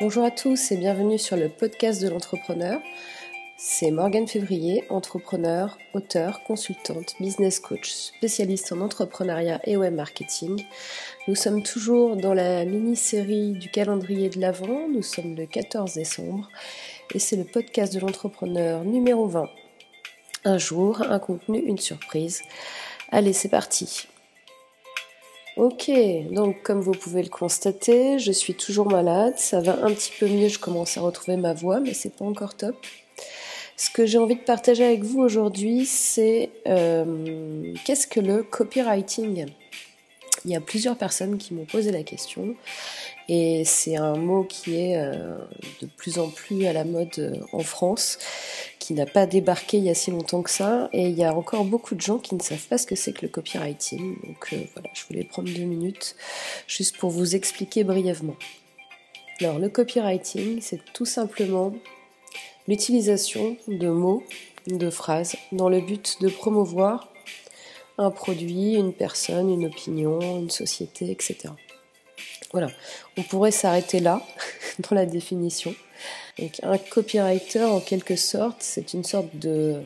Bonjour à tous et bienvenue sur le podcast de l'entrepreneur. C'est Morgane Février, entrepreneur, auteur, consultante, business coach, spécialiste en entrepreneuriat et web marketing. Nous sommes toujours dans la mini-série du calendrier de l'Avent. Nous sommes le 14 décembre et c'est le podcast de l'entrepreneur numéro 20. Un jour, un contenu, une surprise. Allez, c'est parti. Ok, donc comme vous pouvez le constater, je suis toujours malade, ça va un petit peu mieux, je commence à retrouver ma voix, mais c'est pas encore top. Ce que j'ai envie de partager avec vous aujourd'hui, c'est euh, qu'est-ce que le copywriting? Il y a plusieurs personnes qui m'ont posé la question. Et c'est un mot qui est euh, de plus en plus à la mode euh, en France, qui n'a pas débarqué il y a si longtemps que ça. Et il y a encore beaucoup de gens qui ne savent pas ce que c'est que le copywriting. Donc euh, voilà, je voulais prendre deux minutes juste pour vous expliquer brièvement. Alors le copywriting, c'est tout simplement l'utilisation de mots, de phrases, dans le but de promouvoir un produit, une personne, une opinion, une société, etc. Voilà, on pourrait s'arrêter là dans la définition. Donc un copywriter en quelque sorte, c'est une sorte de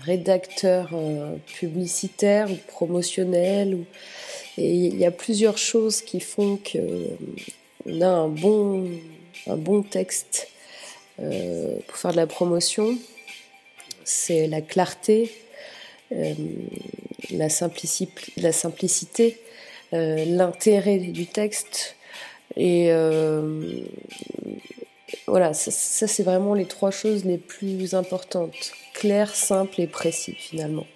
rédacteur euh, publicitaire ou promotionnel. Et il y a plusieurs choses qui font qu'on a un bon, un bon texte euh, pour faire de la promotion. C'est la clarté, euh, la, simplicité, l'intérêt du texte. Et euh, voilà, ça, c'est vraiment les trois choses les plus importantes. Clair, simple et précis finalement.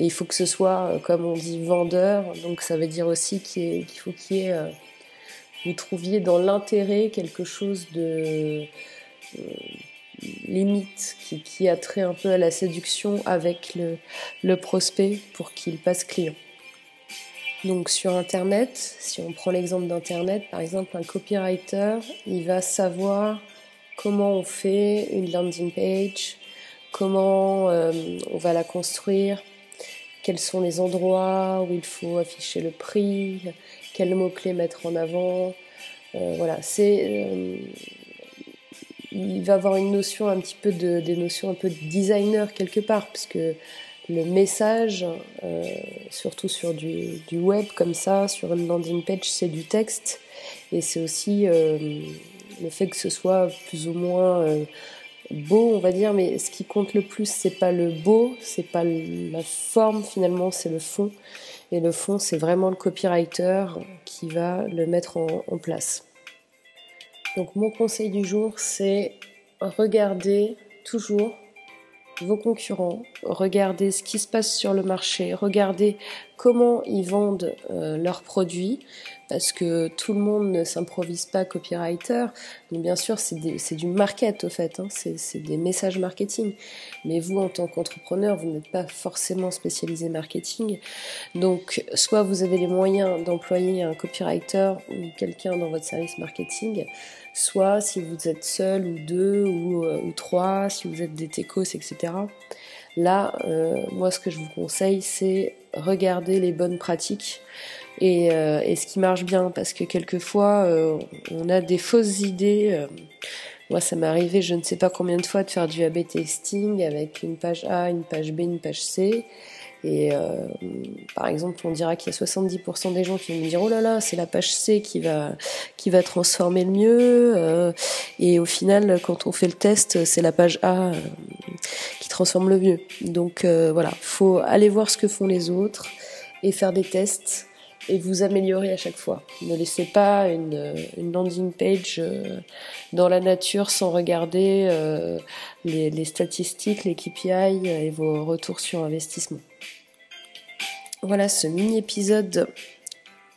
Et il faut que ce soit, euh, comme on dit, vendeur. Donc ça veut dire aussi qu'il faut qu'il y ait, vous trouviez dans l'intérêt quelque chose de limite qui, a trait un peu à la séduction avec le prospect pour qu'il passe client. Donc sur Internet, si on prend l'exemple d'Internet, par exemple, un copywriter, il va savoir comment on fait une landing page, comment euh, on va la construire, quels sont les endroits où il faut afficher le prix, quels mots-clés mettre en avant. Euh, voilà, c'est... Euh, il va avoir une notion un petit peu de, des notions un peu de designer quelque part, puisque le message, euh, surtout sur du, web comme ça, sur une landing page, c'est du texte. Et c'est aussi euh, le fait que ce soit plus ou moins euh, beau, on va dire. Mais ce qui compte le plus, c'est pas le beau, c'est pas la forme finalement, c'est le fond. Et le fond, c'est vraiment le copywriter qui va le mettre en place. Donc mon conseil du jour, c'est regarder toujours vos concurrents, regardez ce qui se passe sur le marché, regardez comment ils vendent euh, leurs produits, parce que tout le monde ne s'improvise pas copywriter, mais bien sûr c'est du market au fait, hein, c'est des messages marketing. Mais vous en tant qu'entrepreneur, vous n'êtes pas forcément spécialisé marketing, donc soit vous avez les moyens d'employer un copywriter ou quelqu'un dans votre service marketing, soit si vous êtes seul ou deux ou, euh, trois, si vous êtes des techos, etc. Là, euh, moi ce que je vous conseille, c'est regarder les bonnes pratiques et, euh, et, ce qui marche bien, parce que quelquefois on a des fausses idées. moi, ça m'est arrivé, je ne sais pas combien de fois, de faire du A/B testing avec une page A, une page B, une page C. Et euh, par exemple, on dira qu'il y a 70% des gens qui vont me dire oh là là, c'est la page C qui va qui va transformer le mieux. Euh, et au final, quand on fait le test, c'est la page A euh, qui transforme le mieux. Donc voilà, faut aller voir ce que font les autres et faire des tests et vous améliorer à chaque fois. Ne laissez pas une, une landing page dans la nature sans regarder les, les statistiques, les KPI et vos retours sur investissement. Voilà ce mini-épisode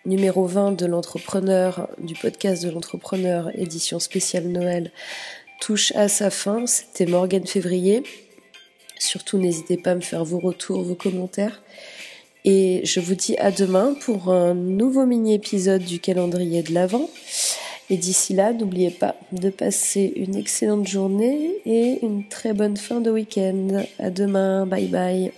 numéro 20 de l'entrepreneur, du podcast de l'entrepreneur, édition spéciale Noël, touche à sa fin. C'était Morgane Février. Surtout, n'hésitez pas à me faire vos retours, vos commentaires. Et je vous dis à demain pour un nouveau mini-épisode du calendrier de l'Avent. Et d'ici là, n'oubliez pas de passer une excellente journée et une très bonne fin de week-end. À demain. Bye bye.